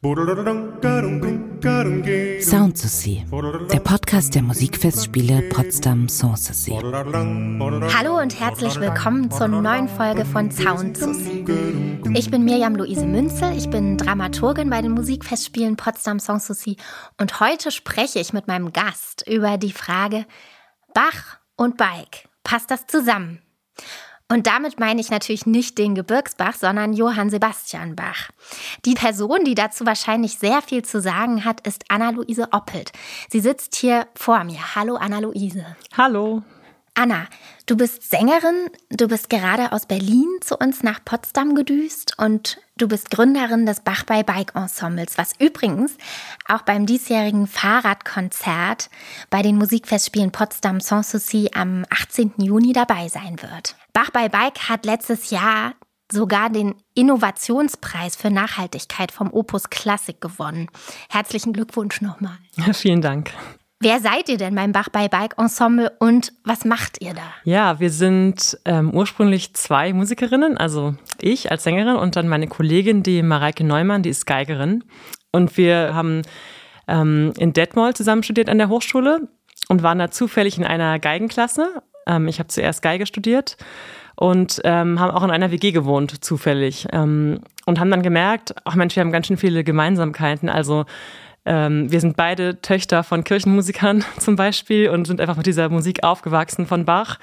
Sound Sushi, der Podcast der Musikfestspiele Potsdam Sanssouci. Hallo und herzlich willkommen zur neuen Folge von Sound Sushi. Ich bin Mirjam Luise Münzel, ich bin Dramaturgin bei den Musikfestspielen Potsdam Sanssouci und heute spreche ich mit meinem Gast über die Frage Bach und Bike. Passt das zusammen? Und damit meine ich natürlich nicht den Gebirgsbach, sondern Johann Sebastian Bach. Die Person, die dazu wahrscheinlich sehr viel zu sagen hat, ist Anna-Luise Oppelt. Sie sitzt hier vor mir. Hallo, Anna-Luise. Hallo. Anna, du bist Sängerin, du bist gerade aus Berlin zu uns nach Potsdam gedüst und du bist Gründerin des Bach bei Bike Ensembles, was übrigens auch beim diesjährigen Fahrradkonzert bei den Musikfestspielen Potsdam Sanssouci am 18. Juni dabei sein wird. Bach bei Bike hat letztes Jahr sogar den Innovationspreis für Nachhaltigkeit vom Opus Classic gewonnen. Herzlichen Glückwunsch nochmal. Ja, vielen Dank. Wer seid ihr denn beim Bach bei Bike Ensemble und was macht ihr da? Ja, wir sind ähm, ursprünglich zwei Musikerinnen, also ich als Sängerin und dann meine Kollegin, die Mareike Neumann, die ist Geigerin. Und wir haben ähm, in Detmold zusammen studiert an der Hochschule und waren da zufällig in einer Geigenklasse. Ähm, ich habe zuerst Geige studiert und ähm, haben auch in einer WG gewohnt, zufällig. Ähm, und haben dann gemerkt, ach Mensch, wir haben ganz schön viele Gemeinsamkeiten. Also ähm, wir sind beide Töchter von Kirchenmusikern zum Beispiel und sind einfach mit dieser Musik aufgewachsen von Bach.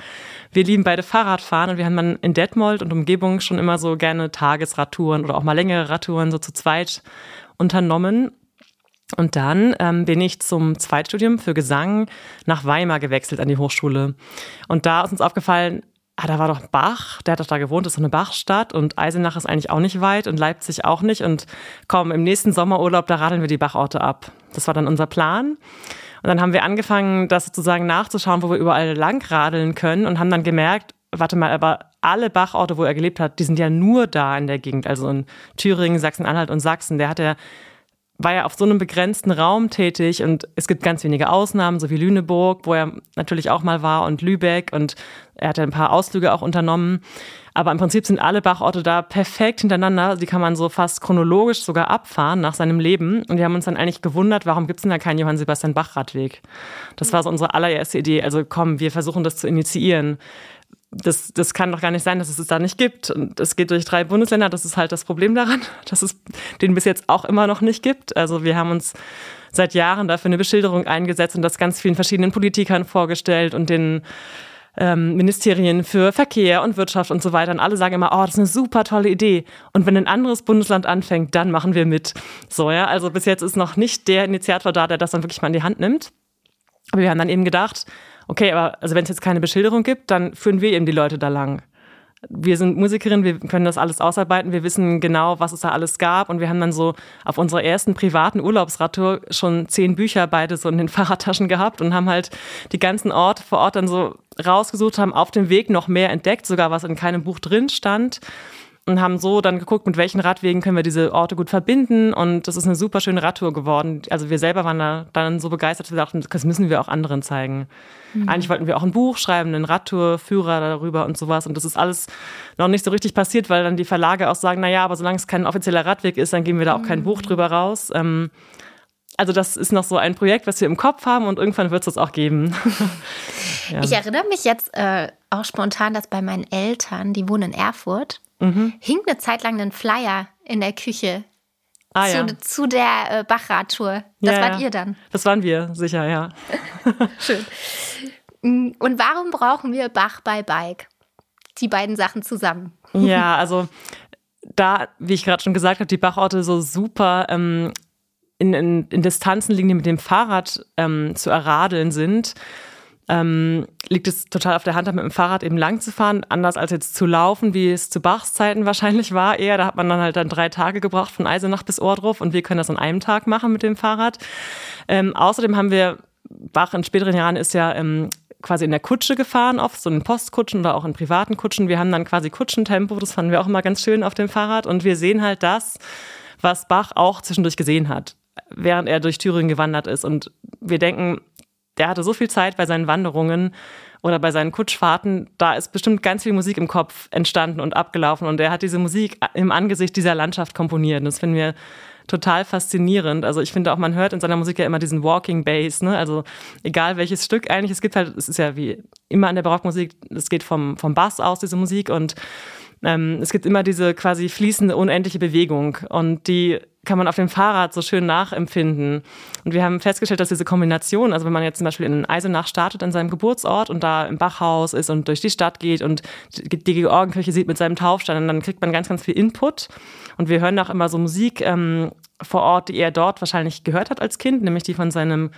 Wir lieben beide Fahrradfahren und wir haben dann in Detmold und Umgebung schon immer so gerne Tagesradtouren oder auch mal längere Radtouren so zu zweit unternommen. Und dann ähm, bin ich zum Zweitstudium für Gesang nach Weimar gewechselt an die Hochschule. Und da ist uns aufgefallen, ah, da war doch Bach, der hat doch da gewohnt, das ist so eine Bachstadt und Eisenach ist eigentlich auch nicht weit und Leipzig auch nicht. Und komm, im nächsten Sommerurlaub, da radeln wir die Bachorte ab. Das war dann unser Plan. Und dann haben wir angefangen, das sozusagen nachzuschauen, wo wir überall lang radeln können und haben dann gemerkt, warte mal, aber alle Bachorte, wo er gelebt hat, die sind ja nur da in der Gegend, also in Thüringen, Sachsen-Anhalt und Sachsen. Der hat ja war ja auf so einem begrenzten Raum tätig und es gibt ganz wenige Ausnahmen, so wie Lüneburg, wo er natürlich auch mal war und Lübeck und er hatte ein paar Ausflüge auch unternommen. Aber im Prinzip sind alle Bachorte da perfekt hintereinander. Die kann man so fast chronologisch sogar abfahren nach seinem Leben. Und wir haben uns dann eigentlich gewundert, warum gibt es denn da keinen Johann Sebastian Bach Radweg? Das war so unsere allererste Idee. Also komm, wir versuchen das zu initiieren das, das kann doch gar nicht sein, dass es es da nicht gibt. Und es geht durch drei Bundesländer. Das ist halt das Problem daran, dass es den bis jetzt auch immer noch nicht gibt. Also wir haben uns seit Jahren dafür eine Beschilderung eingesetzt und das ganz vielen verschiedenen Politikern vorgestellt und den ähm, Ministerien für Verkehr und Wirtschaft und so weiter. Und alle sagen immer, oh, das ist eine super tolle Idee. Und wenn ein anderes Bundesland anfängt, dann machen wir mit. So, ja. Also bis jetzt ist noch nicht der Initiator da, der das dann wirklich mal in die Hand nimmt. Aber wir haben dann eben gedacht, okay, aber also wenn es jetzt keine Beschilderung gibt, dann führen wir eben die Leute da lang. Wir sind Musikerinnen, wir können das alles ausarbeiten, wir wissen genau, was es da alles gab und wir haben dann so auf unserer ersten privaten Urlaubsradtour schon zehn Bücher beide so in den Fahrradtaschen gehabt und haben halt die ganzen Orte vor Ort dann so rausgesucht, haben auf dem Weg noch mehr entdeckt, sogar was in keinem Buch drin stand und haben so dann geguckt, mit welchen Radwegen können wir diese Orte gut verbinden. Und das ist eine super schöne Radtour geworden. Also wir selber waren da dann so begeistert, wir dachten, das müssen wir auch anderen zeigen. Mhm. Eigentlich wollten wir auch ein Buch schreiben, einen Radtourführer darüber und sowas. Und das ist alles noch nicht so richtig passiert, weil dann die Verlage auch sagen, na ja, aber solange es kein offizieller Radweg ist, dann geben wir da auch mhm. kein Buch drüber raus. Ähm, also das ist noch so ein Projekt, was wir im Kopf haben und irgendwann wird es das auch geben. ja. Ich erinnere mich jetzt äh, auch spontan, dass bei meinen Eltern, die wohnen in Erfurt, mhm. hing eine Zeit lang ein Flyer in der Küche ah, zu, ja. zu, der äh, Bachradtour. Das ja, wart ihr dann. Das waren wir, sicher, ja. Schön. Mm, und warum brauchen wir Bach bei Bike? Die beiden Sachen zusammen. Ja, also da, wie ich gerade schon gesagt habe, die Bachorte so super ähm, in, in, in, Distanzen liegen, die mit dem Fahrrad ähm, zu erradeln sind ähm, liegt es total auf der Hand, mit dem Fahrrad eben lang zu fahren, anders als jetzt zu laufen, wie es zu Bachs Zeiten wahrscheinlich war. Eher, da hat man dann halt dann drei Tage gebraucht von Eisenach bis Ohrdruf und wir können das an einem Tag machen mit dem Fahrrad. Ähm, außerdem haben wir, Bach in späteren Jahren ist ja ähm, quasi in der Kutsche gefahren, oft so in Postkutschen oder auch in privaten Kutschen. Wir haben dann quasi Kutschentempo, das fanden wir auch immer ganz schön auf dem Fahrrad und wir sehen halt das, was Bach auch zwischendurch gesehen hat, während er durch Thüringen gewandert ist. Und wir denken, der hatte so viel Zeit bei seinen Wanderungen oder bei seinen Kutschfahrten, da ist bestimmt ganz viel Musik im Kopf entstanden und abgelaufen und er hat diese Musik im Angesicht dieser Landschaft komponiert. Und das finden wir total faszinierend. Also ich finde auch, man hört in seiner Musik ja immer diesen Walking Bass, ne? Also egal welches Stück eigentlich, es gibt halt, es ist ja wie immer in der Barockmusik, es geht vom, vom Bass aus, diese Musik und ähm, es gibt immer diese quasi fließende, unendliche Bewegung und die kann man auf dem Fahrrad so schön nachempfinden. Und wir haben festgestellt, dass diese Kombination, also wenn man jetzt zum Beispiel in Eisenach startet an seinem Geburtsort und da im Bachhaus ist und durch die Stadt geht und die Georgenkirche sieht mit seinem Taufstein, dann kriegt man ganz, ganz viel Input. Und wir hören auch immer so Musik ähm, vor Ort, die er dort wahrscheinlich gehört hat als Kind, nämlich die von seinem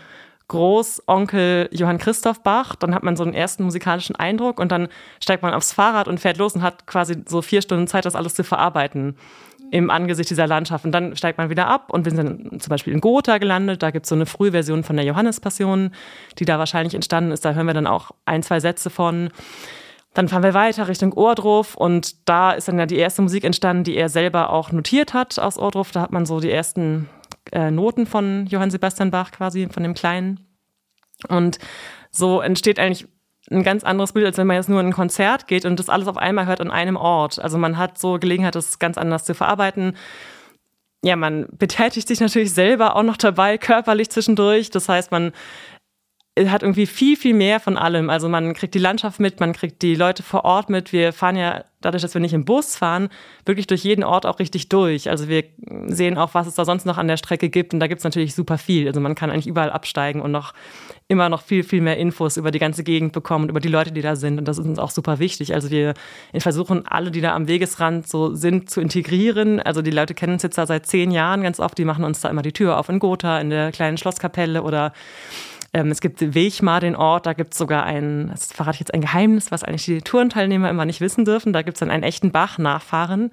Großonkel Johann Christoph Bach. Dann hat man so einen ersten musikalischen Eindruck und dann steigt man aufs Fahrrad und fährt los und hat quasi so vier Stunden Zeit, das alles zu verarbeiten im Angesicht dieser Landschaft. Und dann steigt man wieder ab und wir sind zum Beispiel in Gotha gelandet. Da gibt es so eine Frühversion von der Johannespassion, die da wahrscheinlich entstanden ist. Da hören wir dann auch ein, zwei Sätze von. Dann fahren wir weiter Richtung Ohrdruf und da ist dann ja die erste Musik entstanden, die er selber auch notiert hat aus Ohrdruf. Da hat man so die ersten äh, Noten von Johann Sebastian Bach quasi, von dem Kleinen. Und so entsteht eigentlich ein ganz anderes Bild, als wenn man jetzt nur in ein Konzert geht und das alles auf einmal hört an einem Ort. Also man hat so Gelegenheit, das ganz anders zu verarbeiten. Ja, man betätigt sich natürlich selber auch noch dabei, körperlich zwischendurch. Das heißt, man hat irgendwie viel, viel mehr von allem. Also man kriegt die Landschaft mit, man kriegt die Leute vor Ort mit. Wir fahren ja, dadurch, dass wir nicht im Bus fahren, wirklich durch jeden Ort auch richtig durch. Also wir sehen auch, was es da sonst noch an der Strecke gibt. Und da gibt es natürlich super viel. Also man kann eigentlich überall absteigen und noch immer noch viel, viel mehr Infos über die ganze Gegend bekommen und über die Leute, die da sind. Und das ist uns auch super wichtig. Also wir versuchen alle, die da am Wegesrand so sind, zu integrieren. Also die Leute kennen uns jetzt da seit zehn Jahren ganz oft. Die machen uns da immer die Tür auf in Gotha, in der kleinen Schlosskapelle oder ähm, es gibt Wechmar, den Ort, da gibt es sogar ein, das verrate ich jetzt ein Geheimnis, was eigentlich die Tourenteilnehmer immer nicht wissen dürfen. Da gibt es dann einen echten Bach-Nachfahren,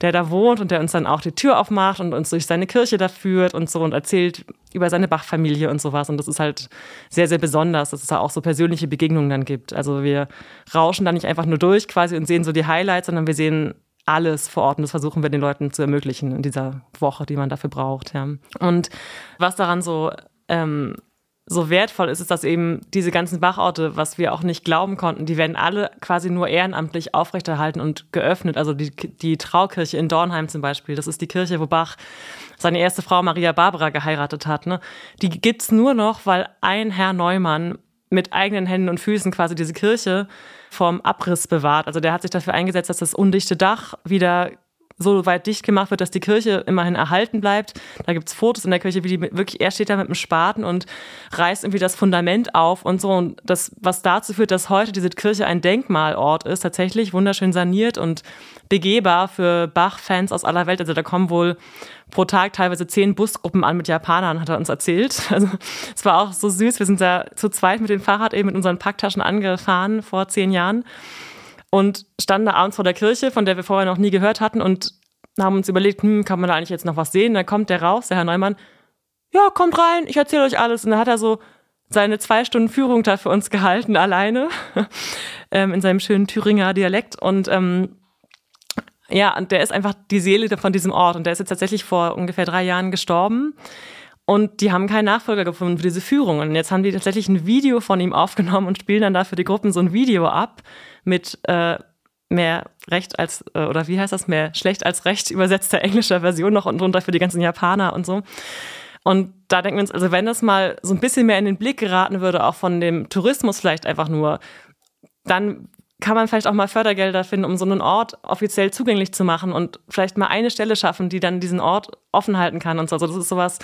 der da wohnt und der uns dann auch die Tür aufmacht und uns durch seine Kirche da führt und so und erzählt über seine Bach-Familie und sowas. Und das ist halt sehr, sehr besonders, dass es da auch so persönliche Begegnungen dann gibt. Also wir rauschen da nicht einfach nur durch quasi und sehen so die Highlights, sondern wir sehen alles vor Ort und das versuchen wir den Leuten zu ermöglichen in dieser Woche, die man dafür braucht. Ja. Und was daran so ähm, so wertvoll ist es, dass eben diese ganzen Bachorte, was wir auch nicht glauben konnten, die werden alle quasi nur ehrenamtlich aufrechterhalten und geöffnet. Also die, die Traukirche in Dornheim zum Beispiel, das ist die Kirche, wo Bach seine erste Frau Maria Barbara geheiratet hat. Ne? Die gibt's nur noch, weil ein Herr Neumann mit eigenen Händen und Füßen quasi diese Kirche vom Abriss bewahrt. Also der hat sich dafür eingesetzt, dass das undichte Dach wieder so weit dicht gemacht wird, dass die Kirche immerhin erhalten bleibt. Da gibt's Fotos in der Kirche, wie die wirklich, er steht da mit einem Spaten und reißt irgendwie das Fundament auf und so. Und das, was dazu führt, dass heute diese Kirche ein Denkmalort ist, tatsächlich wunderschön saniert und begehbar für Bach-Fans aus aller Welt. Also da kommen wohl pro Tag teilweise zehn Busgruppen an mit Japanern, hat er uns erzählt. Also es war auch so süß. Wir sind da zu zweit mit dem Fahrrad eben mit unseren Packtaschen angefahren vor zehn Jahren und standen da abends vor der Kirche, von der wir vorher noch nie gehört hatten und haben uns überlegt, hm, kann man da eigentlich jetzt noch was sehen? Dann kommt der raus, der Herr Neumann, ja, kommt rein, ich erzähle euch alles. Und dann hat er so seine zwei Stunden Führung da für uns gehalten, alleine, ähm, in seinem schönen Thüringer Dialekt. Und ähm, ja, und der ist einfach die Seele von diesem Ort. Und der ist jetzt tatsächlich vor ungefähr drei Jahren gestorben. Und die haben keinen Nachfolger gefunden für diese Führung. Und jetzt haben die tatsächlich ein Video von ihm aufgenommen und spielen dann da für die Gruppen so ein Video ab mit äh, mehr recht als, äh, oder wie heißt das, mehr schlecht als recht übersetzter englischer Version noch und drunter für die ganzen Japaner und so. Und da denken wir uns, also wenn das mal so ein bisschen mehr in den Blick geraten würde, auch von dem Tourismus vielleicht einfach nur, dann kann man vielleicht auch mal Fördergelder finden, um so einen Ort offiziell zugänglich zu machen und vielleicht mal eine Stelle schaffen, die dann diesen Ort offen halten kann und so. Also das ist sowas,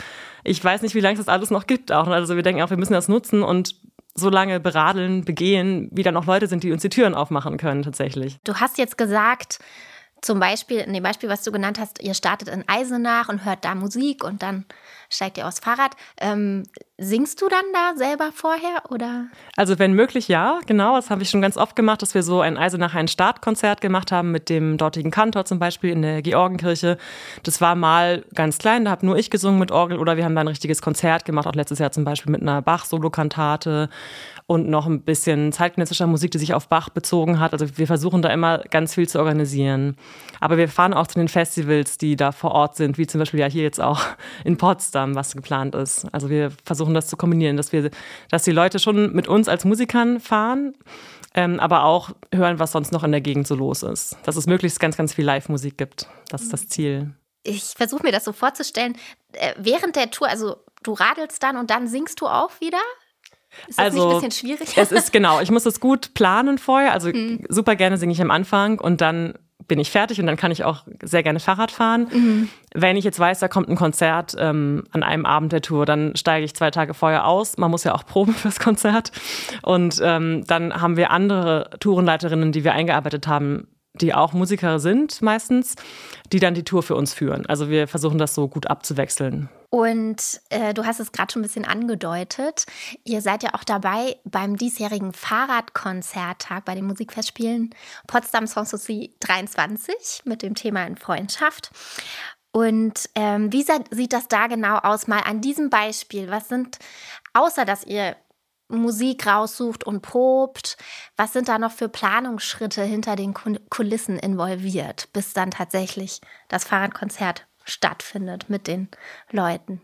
ich weiß nicht, wie lange es das alles noch gibt auch. Also wir denken auch, wir müssen das nutzen und so lange beradeln, begehen, wie dann auch Leute sind, die uns die Türen aufmachen können tatsächlich. Du hast jetzt gesagt, zum Beispiel, in dem Beispiel, was du genannt hast, ihr startet in Eisenach und hört da Musik und dann steigt ihr aufs Fahrrad. Ähm, singst du dann da selber vorher oder? Also wenn möglich, ja, genau. Das habe ich schon ganz oft gemacht, dass wir so ein Eisenach ein Startkonzert gemacht haben mit dem dortigen Kantor zum Beispiel in der Georgenkirche. Das war mal ganz klein, da habe nur ich gesungen mit Orgel oder wir haben da ein richtiges Konzert gemacht, auch letztes Jahr zum Beispiel mit einer Bach-Solokantate und noch ein bisschen zeitgenössischer Musik, die sich auf Bach bezogen hat. Also wir versuchen da immer ganz viel zu organisieren. Aber wir fahren auch zu den Festivals, die da vor Ort sind, wie zum Beispiel ja hier jetzt auch in Potsdam, was geplant ist. Also wir versuchen das zu kombinieren, dass wir, dass die Leute schon mit uns als Musikern fahren, ähm, aber auch hören, was sonst noch in der Gegend so los ist. Dass es möglichst ganz, ganz viel Live-Musik gibt. Das ist das Ziel ich versuche mir das so vorzustellen, äh, während der Tour, also du radelst dann und dann singst du auch wieder? Ist das also, nicht ein bisschen schwierig? Es ist genau, ich muss das gut planen vorher. Also hm. super gerne singe ich am Anfang und dann bin ich fertig und dann kann ich auch sehr gerne Fahrrad fahren. Mhm. Wenn ich jetzt weiß, da kommt ein Konzert ähm, an einem Abend der Tour, dann steige ich zwei Tage vorher aus. Man muss ja auch proben fürs Konzert. Und ähm, dann haben wir andere Tourenleiterinnen, die wir eingearbeitet haben, die auch Musiker sind meistens, die dann die Tour für uns führen. Also wir versuchen das so gut abzuwechseln. Und äh, du hast es gerade schon ein bisschen angedeutet. Ihr seid ja auch dabei beim diesjährigen Fahrradkonzerttag bei den Musikfestspielen Potsdam Songs Society 23 mit dem Thema in Freundschaft. Und ähm, wie sieht das da genau aus? Mal an diesem Beispiel. Was sind, außer dass ihr Musik raussucht und probt. Was sind da noch für Planungsschritte hinter den Kulissen involviert, bis dann tatsächlich das Fahrradkonzert stattfindet mit den Leuten?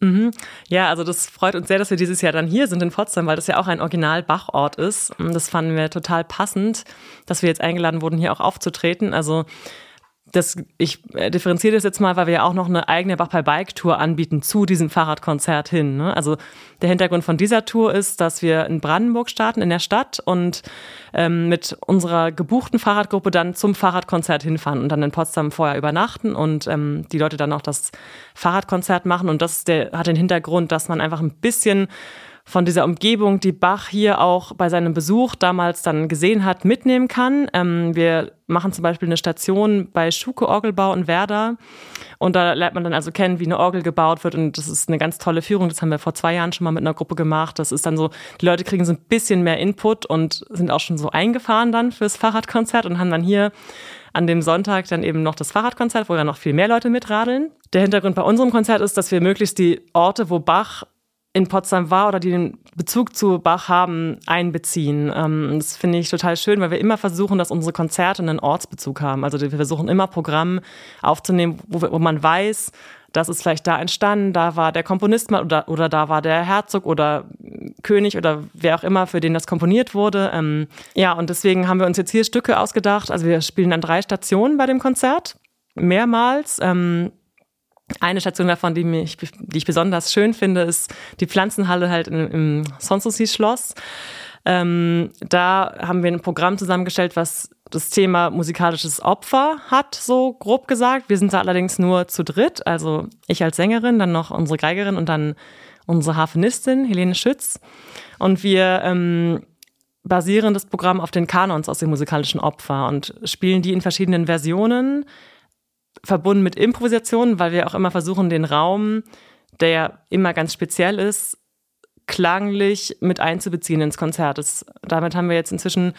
Mhm. Ja, also das freut uns sehr, dass wir dieses Jahr dann hier sind in Potsdam, weil das ja auch ein Original-Bachort ist. Das fanden wir total passend, dass wir jetzt eingeladen wurden, hier auch aufzutreten. Also das, ich äh, differenziere das jetzt mal, weil wir ja auch noch eine eigene Bach bei Bike Tour anbieten zu diesem Fahrradkonzert hin. Ne? Also der Hintergrund von dieser Tour ist, dass wir in Brandenburg starten, in der Stadt und ähm, mit unserer gebuchten Fahrradgruppe dann zum Fahrradkonzert hinfahren und dann in Potsdam vorher übernachten und ähm, die Leute dann auch das Fahrradkonzert machen. Und das der, hat den Hintergrund, dass man einfach ein bisschen von dieser Umgebung, die Bach hier auch bei seinem Besuch damals dann gesehen hat, mitnehmen kann. Ähm, wir machen zum Beispiel eine Station bei Schuke Orgelbau in Werder und da lernt man dann also kennen, wie eine Orgel gebaut wird und das ist eine ganz tolle Führung. Das haben wir vor zwei Jahren schon mal mit einer Gruppe gemacht. Das ist dann so, die Leute kriegen so ein bisschen mehr Input und sind auch schon so eingefahren dann fürs Fahrradkonzert und haben dann hier an dem Sonntag dann eben noch das Fahrradkonzert, wo ja noch viel mehr Leute mitradeln. Der Hintergrund bei unserem Konzert ist, dass wir möglichst die Orte, wo Bach in Potsdam war oder die den Bezug zu Bach haben, einbeziehen. Ähm, das finde ich total schön, weil wir immer versuchen, dass unsere Konzerte einen Ortsbezug haben. Also wir versuchen immer Programm aufzunehmen, wo, man weiß, das ist vielleicht da entstanden, da war der Komponist mal oder, oder da war der Herzog oder König oder wer auch immer, für den das komponiert wurde. Ähm, ja, und deswegen haben wir uns jetzt hier Stücke ausgedacht. Also wir spielen an drei Stationen bei dem Konzert, mehrmals. Ähm, eine Station davon, die, mich, die ich besonders schön finde, ist die Pflanzenhalle halt im, im Sanssouci-Schloss. Ähm, da haben wir ein Programm zusammengestellt, was das Thema musikalisches Opfer hat, so grob gesagt. Wir sind da allerdings nur zu dritt, also ich als Sängerin, dann noch unsere Geigerin und dann unsere Harfenistin Helene Schütz. Und wir ähm, basieren das Programm auf den Kanons aus dem musikalischen Opfer und spielen die in verschiedenen Versionen verbunden mit Improvisation, weil wir auch immer versuchen, den Raum, der ja immer ganz speziell ist, klanglich mit einzubeziehen ins Konzert. Das, damit haben wir jetzt inzwischen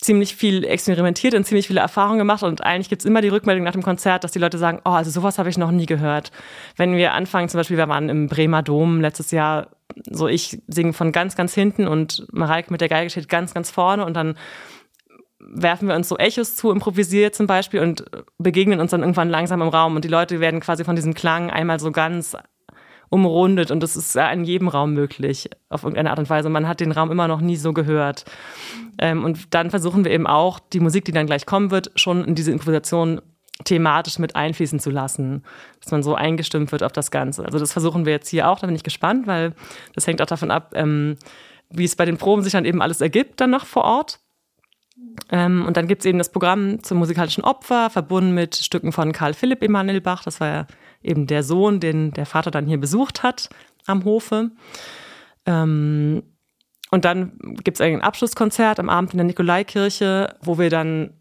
ziemlich viel experimentiert und ziemlich viele Erfahrungen gemacht und eigentlich gibt es immer die Rückmeldung nach dem Konzert, dass die Leute sagen, oh, also sowas habe ich noch nie gehört. Wenn wir anfangen, zum Beispiel, wir waren im Bremer Dom letztes Jahr, so ich singe von ganz, ganz hinten und Mareike mit der Geige steht ganz, ganz vorne und dann werfen wir uns so Echos zu, improvisiert zum Beispiel und begegnen uns dann irgendwann langsam im Raum und die Leute werden quasi von diesem Klang einmal so ganz umrundet und das ist ja in jedem Raum möglich, auf irgendeine Art und Weise. Man hat den Raum immer noch nie so gehört. Ähm, und dann versuchen wir eben auch, die Musik, die dann gleich kommen wird, schon in diese Improvisation thematisch mit einfließen zu lassen, dass man so eingestimmt wird auf das Ganze. Also das versuchen wir jetzt hier auch, da bin ich gespannt, weil das hängt auch davon ab, ähm, wie es bei den Proben sich dann eben alles ergibt, dann noch vor Ort. Ähm, und dann gibt es eben das Programm zum musikalischen Opfer, verbunden mit Stücken von Karl Philipp Emanuel Bach. Das war ja eben der Sohn, den der Vater dann hier besucht hat am Hofe. Ähm, und dann gibt es ein Abschlusskonzert am Abend in der Nikolaikirche, wo wir dann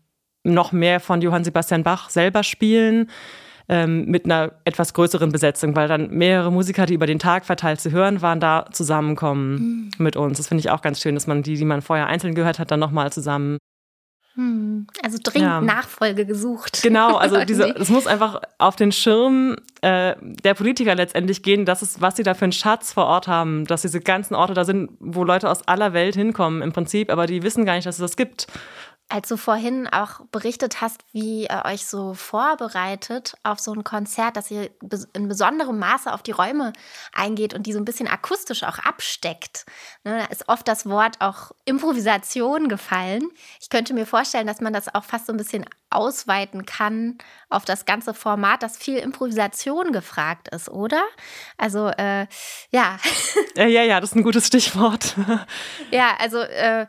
noch mehr von Johann Sebastian Bach selber spielen, ähm, mit einer etwas größeren Besetzung, weil dann mehrere Musiker, die über den Tag verteilt zu hören waren, da zusammenkommen mhm. mit uns. Das finde ich auch ganz schön, dass man die, die man vorher einzeln gehört hat, dann nochmal zusammen. Also dringend ja. Nachfolge gesucht. Genau, also diese, es muss einfach auf den Schirm äh, der Politiker letztendlich gehen, dass es, was sie da für einen Schatz vor Ort haben, dass diese ganzen Orte da sind, wo Leute aus aller Welt hinkommen im Prinzip, aber die wissen gar nicht, dass es das gibt. Als du vorhin auch berichtet hast, wie ihr euch so vorbereitet auf so ein Konzert, dass ihr in besonderem Maße auf die Räume eingeht und die so ein bisschen akustisch auch absteckt. Ne, da ist oft das Wort auch Improvisation gefallen. Ich könnte mir vorstellen, dass man das auch fast so ein bisschen ausweiten kann auf das ganze Format, dass viel Improvisation gefragt ist, oder? Also, äh, ja. Ja, ja, ja, das ist ein gutes Stichwort. ja, also äh,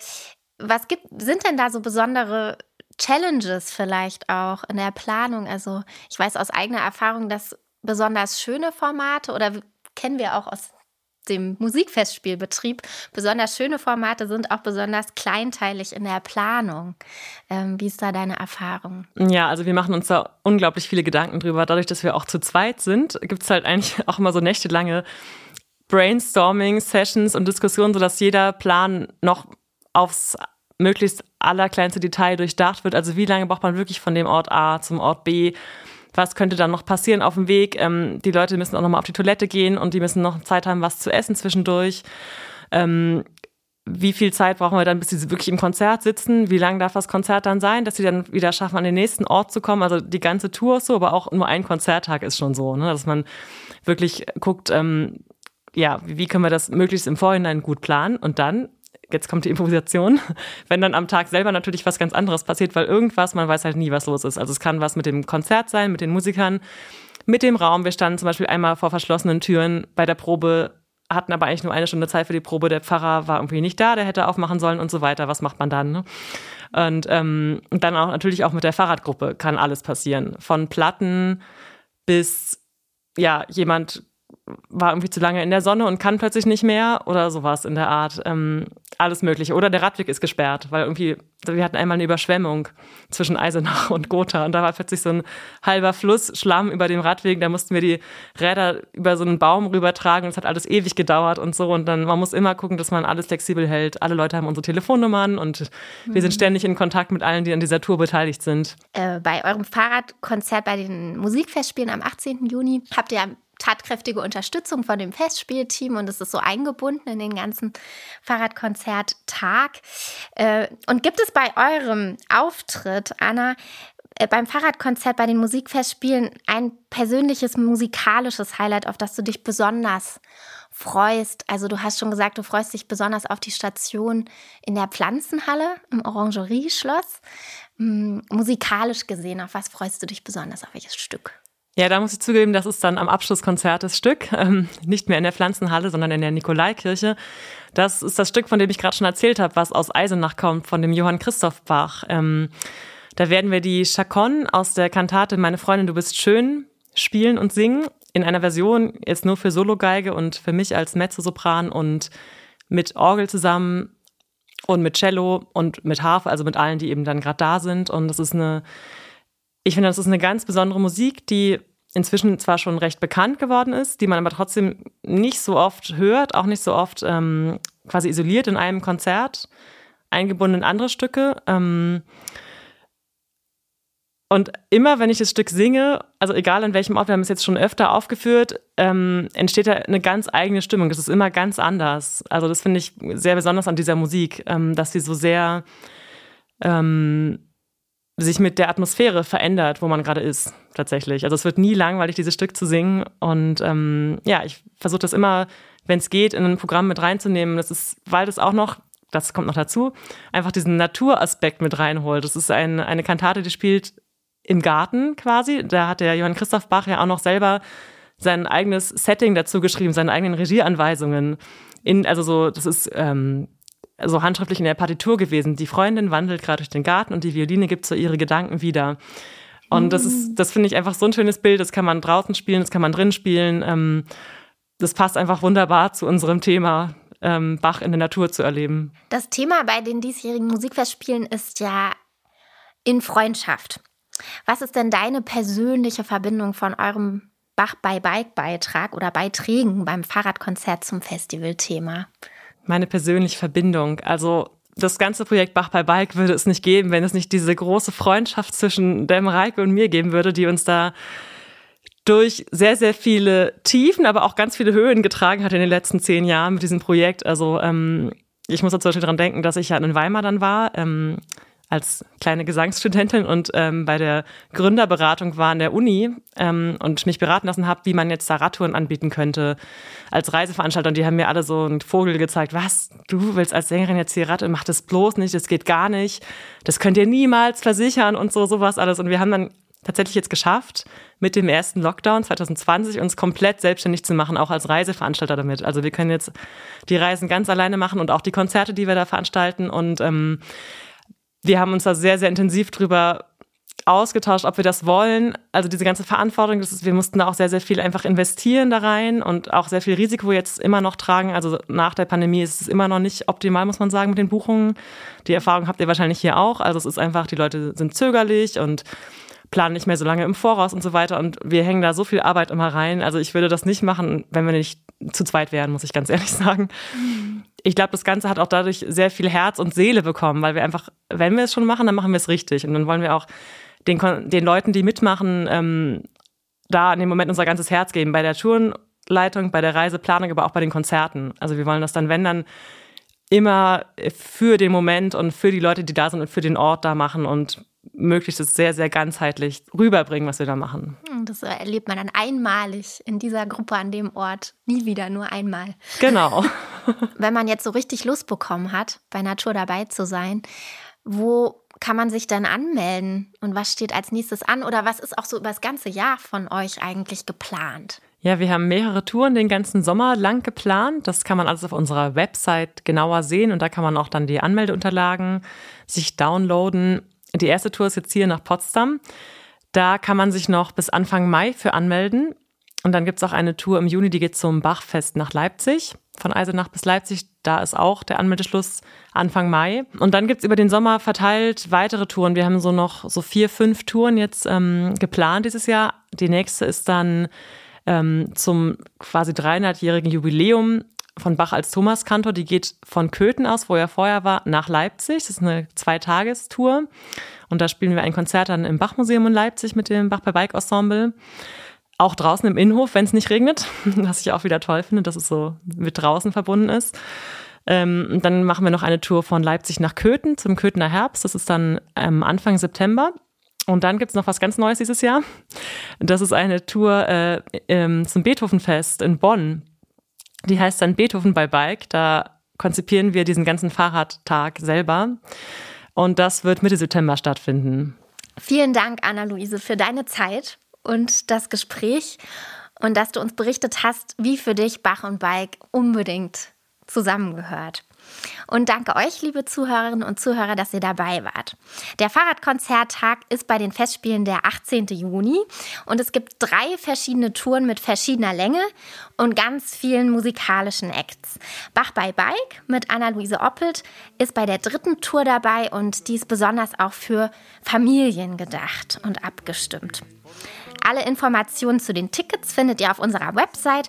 was gibt, sind denn da so besondere Challenges vielleicht auch in der Planung? Also ich weiß aus eigener Erfahrung, dass besonders schöne Formate oder kennen wir auch aus dem Musikfestspielbetrieb, besonders schöne Formate sind auch besonders kleinteilig in der Planung. Ähm, wie ist da deine Erfahrung? Ja, also wir machen uns da unglaublich viele Gedanken drüber. Dadurch, dass wir auch zu zweit sind, gibt es halt eigentlich auch immer so nächtelange Brainstorming-Sessions und Diskussionen, sodass jeder Plan noch aufs möglichst allerkleinste Detail durchdacht wird. Also wie lange braucht man wirklich von dem Ort A zum Ort B? Was könnte dann noch passieren auf dem Weg? Ähm, die Leute müssen auch noch mal auf die Toilette gehen und die müssen noch Zeit haben, was zu essen zwischendurch. Ähm, wie viel Zeit brauchen wir dann, bis sie wirklich im Konzert sitzen? Wie lang darf das Konzert dann sein, dass sie dann wieder schaffen, an den nächsten Ort zu kommen? Also die ganze Tour ist so, aber auch nur ein Konzerttag ist schon so, ne? dass man wirklich guckt, ähm, ja, wie können wir das möglichst im Vorhinein gut planen und dann jetzt kommt die Improvisation, wenn dann am Tag selber natürlich was ganz anderes passiert, weil irgendwas, man weiß halt nie, was los ist. Also es kann was mit dem Konzert sein, mit den Musikern, mit dem Raum. Wir standen zum Beispiel einmal vor verschlossenen Türen bei der Probe, hatten aber eigentlich nur eine Stunde Zeit für die Probe. Der Pfarrer war irgendwie nicht da, der hätte aufmachen sollen und so weiter. Was macht man dann? Ne? Und ähm, dann auch natürlich auch mit der Fahrradgruppe kann alles passieren. Von Platten bis ja, jemand war irgendwie zu lange in der Sonne und kann plötzlich nicht mehr oder sowas in der Art. Ähm, alles Mögliche. Oder der Radweg ist gesperrt, weil irgendwie, wir hatten einmal eine Überschwemmung zwischen Eisenach und Gotha und da war plötzlich so ein halber Fluss Schlamm über dem Radweg. Da mussten wir die Räder über so einen Baum rübertragen und es hat alles ewig gedauert und so. Und dann, man muss immer gucken, dass man alles flexibel hält. Alle Leute haben unsere Telefonnummern und mhm. wir sind mhm. ständig in Kontakt mit allen, die an dieser Tour beteiligt sind. Äh, bei eurem Fahrradkonzert bei den Musikfestspielen am 18. Juni habt ihr tatkräftige Unterstützung von dem Festspielteam und es ist so eingebunden in den ganzen Fahrradkonzerttag. Äh, und gibt es bei eurem Auftritt, Anna, äh, beim Fahrradkonzert bei den Musikfestspielen ein persönliches musikalisches Highlight, auf das du dich besonders freust? Also du hast schon gesagt, du freust dich besonders auf die Station in der Pflanzenhalle im Orangerieschloss. Hm, musikalisch gesehen, auf was freust du dich besonders? Auf welches Stück? Ja, da muss ich zugeben, das ist dann am Abschlusskonzert das Stück, ähm, nicht mehr in der Pflanzenhalle, sondern in der Nikolaikirche. Das ist das Stück, von dem ich gerade schon erzählt habe, was aus Eisenach kommt, von dem Johann Christoph Bach. Ähm, da werden wir die Chaconne aus der Kantate Meine Freundin, du bist schön spielen und singen in einer Version jetzt nur für Sologeige und für mich als Mezzosopran und mit Orgel zusammen und mit Cello und mit Harfe, also mit allen, die eben dann gerade da sind. Und das ist eine ich finde, das ist eine ganz besondere Musik, die inzwischen zwar schon recht bekannt geworden ist, die man aber trotzdem nicht so oft hört, auch nicht so oft ähm, quasi isoliert in einem Konzert, eingebunden in andere Stücke. Ähm, und immer, wenn ich das Stück singe, also egal an welchem Ort, wir haben es jetzt schon öfter aufgeführt, ähm, entsteht da eine ganz eigene Stimmung. Das ist immer ganz anders. Also das finde ich sehr besonders an dieser Musik, ähm, dass sie so sehr ähm, sich mit der Atmosphäre verändert, wo man gerade ist, tatsächlich. Also es wird nie langweilig, dieses Stück zu singen. Und ähm, ja, ich versuche das immer, wenn es geht, in ein Programm mit reinzunehmen. Das ist, weil das auch noch, das kommt noch dazu, einfach diesen Naturaspekt mit reinholt. Das ist ein, eine Kantate, die spielt im Garten quasi. Da hat der Johann Christoph Bach ja auch noch selber sein eigenes Setting dazu geschrieben, seine eigenen Regieanweisungen. In, also so, das ist ähm, so handschriftlich in der Partitur gewesen. Die Freundin wandelt gerade durch den Garten und die Violine gibt so ihre Gedanken wieder. Und das ist, das finde ich einfach so ein schönes Bild. Das kann man draußen spielen, das kann man drin spielen. Ähm, das passt einfach wunderbar zu unserem Thema, ähm, Bach in der Natur zu erleben. Das Thema bei den diesjährigen Musikfestspielen ist ja in Freundschaft. Was ist denn deine persönliche Verbindung von eurem Bach bei Bike Beitrag oder Beiträgen beim Fahrradkonzert zum Festivalthema? Meine persönliche Verbindung. Also das ganze Projekt Bach bei Bike würde es nicht geben, wenn es nicht diese große Freundschaft zwischen Dem Reike und mir geben würde, die uns da durch sehr, sehr viele Tiefen, aber auch ganz viele Höhen getragen hat in den letzten zehn Jahren mit diesem Projekt. Also ähm, ich muss da zum Beispiel dran denken, dass ich ja in Weimar dann war, ähm, als kleine Gesangsstudentin und ähm, bei der Gründerberatung war an der Uni ähm, und mich beraten lassen habe, wie man jetzt da Radtouren anbieten könnte als Reiseveranstalter. Und die haben mir alle so einen Vogel gezeigt, was, du willst als Sängerin jetzt hier Rad, mach das bloß nicht, das geht gar nicht, das könnt ihr niemals versichern und so, sowas alles. Und wir haben dann tatsächlich jetzt geschafft, mit dem ersten Lockdown 2020 uns komplett selbstständig zu machen, auch als Reiseveranstalter damit. Also wir können jetzt die Reisen ganz alleine machen und auch die Konzerte, die wir da veranstalten. Und ähm, wir haben uns da sehr, sehr intensiv drüber ausgetauscht, ob wir das wollen. Also diese ganze Verantwortung, das ist, wir mussten da auch sehr, sehr viel einfach investieren da rein und auch sehr viel Risiko jetzt immer noch tragen. Also nach der Pandemie ist es immer noch nicht optimal, muss man sagen, mit den Buchungen. Die Erfahrung habt ihr wahrscheinlich hier auch. Also es ist einfach, die Leute sind zögerlich und planen nicht mehr so lange im Voraus und so weiter. Und wir hängen da so viel Arbeit immer rein. Also ich würde das nicht machen, wenn wir nicht zu zweit wären, muss ich ganz ehrlich sagen. Mhm ich glaube, das Ganze hat auch dadurch sehr viel Herz und Seele bekommen, weil wir einfach, wenn wir es schon machen, dann machen wir es richtig. Und dann wollen wir auch den, den Leuten, die mitmachen, ähm, da in dem Moment unser ganzes Herz geben. Bei der Tourenleitung, bei der Reiseplanung, aber auch bei den Konzerten. Also wir wollen das dann, wenn dann, immer für den Moment und für die Leute, die da sind und für den Ort da machen und möglichst es sehr, sehr ganzheitlich rüberbringen, was wir da machen. Hm, das erlebt man dann einmalig in dieser Gruppe an dem Ort. Nie wieder, nur einmal. Genau. Wenn man jetzt so richtig Lust bekommen hat, bei Natur dabei zu sein, wo kann man sich dann anmelden und was steht als nächstes an oder was ist auch so über das ganze Jahr von euch eigentlich geplant? Ja, wir haben mehrere Touren den ganzen Sommer lang geplant. Das kann man alles auf unserer Website genauer sehen und da kann man auch dann die Anmeldeunterlagen sich downloaden. Die erste Tour ist jetzt hier nach Potsdam. Da kann man sich noch bis Anfang Mai für anmelden. Und dann gibt es auch eine Tour im Juni, die geht zum Bachfest nach Leipzig. Von Eisenach bis Leipzig, da ist auch der Anmeldeschluss Anfang Mai. Und dann gibt es über den Sommer verteilt weitere Touren. Wir haben so noch so vier, fünf Touren jetzt ähm, geplant dieses Jahr. Die nächste ist dann ähm, zum quasi 300-jährigen Jubiläum von Bach als Thomaskantor. Die geht von Köthen aus, wo er vorher war, nach Leipzig. Das ist eine Zweitagestour. Und da spielen wir ein Konzert dann im Bachmuseum in Leipzig mit dem Bach bei Bike Ensemble. Auch draußen im Innenhof, wenn es nicht regnet, was ich auch wieder toll finde, dass es so mit draußen verbunden ist. Ähm, dann machen wir noch eine Tour von Leipzig nach Köthen zum Köthener Herbst. Das ist dann ähm, Anfang September. Und dann gibt's noch was ganz Neues dieses Jahr. Das ist eine Tour äh, zum Beethovenfest in Bonn. Die heißt dann Beethoven bei Bike. Da konzipieren wir diesen ganzen Fahrradtag selber. Und das wird Mitte September stattfinden. Vielen Dank, Anna-Luise, für deine Zeit und das Gespräch und dass du uns berichtet hast, wie für dich Bach und Bike unbedingt zusammengehört. Und danke euch, liebe Zuhörerinnen und Zuhörer, dass ihr dabei wart. Der Fahrradkonzerttag ist bei den Festspielen der 18. Juni und es gibt drei verschiedene Touren mit verschiedener Länge und ganz vielen musikalischen Acts. Bach bei Bike mit Anna-Luise Oppelt ist bei der dritten Tour dabei und die ist besonders auch für Familien gedacht und abgestimmt. Alle Informationen zu den Tickets findet ihr auf unserer Website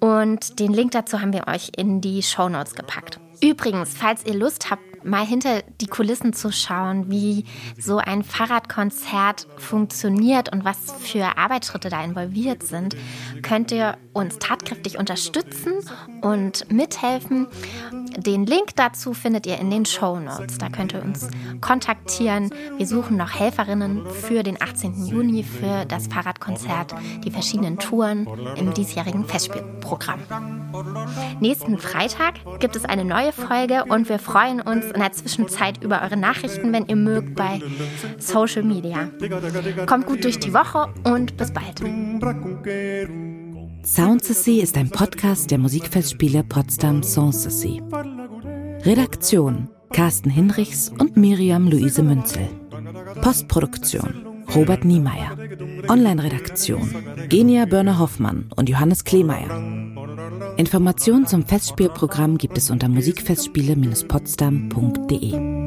und den Link dazu haben wir euch in die Show Notes gepackt. Übrigens, falls ihr Lust habt, mal hinter die Kulissen zu schauen, wie so ein Fahrradkonzert funktioniert und was für Arbeitsschritte da involviert sind, könnt ihr uns tatkräftig unterstützen und mithelfen. Den Link dazu findet ihr in den Show Notes. Da könnt ihr uns kontaktieren. Wir suchen noch Helferinnen für den 18. Juni für das Fahrradkonzert, die verschiedenen Touren im diesjährigen Festspielprogramm. Nächsten Freitag gibt es eine neue Folge und wir freuen uns in der Zwischenzeit über eure Nachrichten, wenn ihr mögt, bei Social Media. Kommt gut durch die Woche und bis bald. Sound Sea ist ein Podcast der Musikfestspiele Potsdam Sanssouci. Redaktion Carsten Hinrichs und Miriam Luise Münzel. Postproduktion Robert Niemeyer. Online-Redaktion Genia Börner-Hoffmann und Johannes Kleemeyer. Informationen zum Festspielprogramm gibt es unter musikfestspiele-potsdam.de.